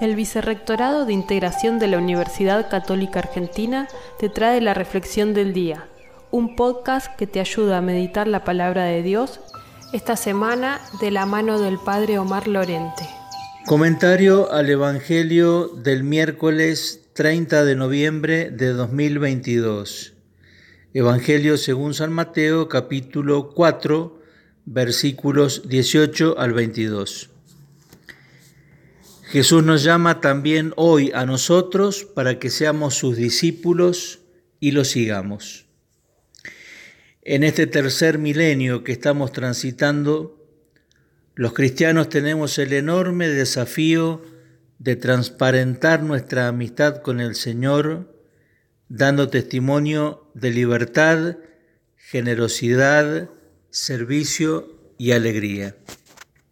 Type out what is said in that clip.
El Vicerrectorado de Integración de la Universidad Católica Argentina te trae la Reflexión del Día, un podcast que te ayuda a meditar la palabra de Dios esta semana de la mano del Padre Omar Lorente. Comentario al Evangelio del miércoles 30 de noviembre de 2022. Evangelio según San Mateo capítulo 4 versículos 18 al 22. Jesús nos llama también hoy a nosotros para que seamos sus discípulos y lo sigamos. En este tercer milenio que estamos transitando, los cristianos tenemos el enorme desafío de transparentar nuestra amistad con el Señor, dando testimonio de libertad, generosidad, servicio y alegría.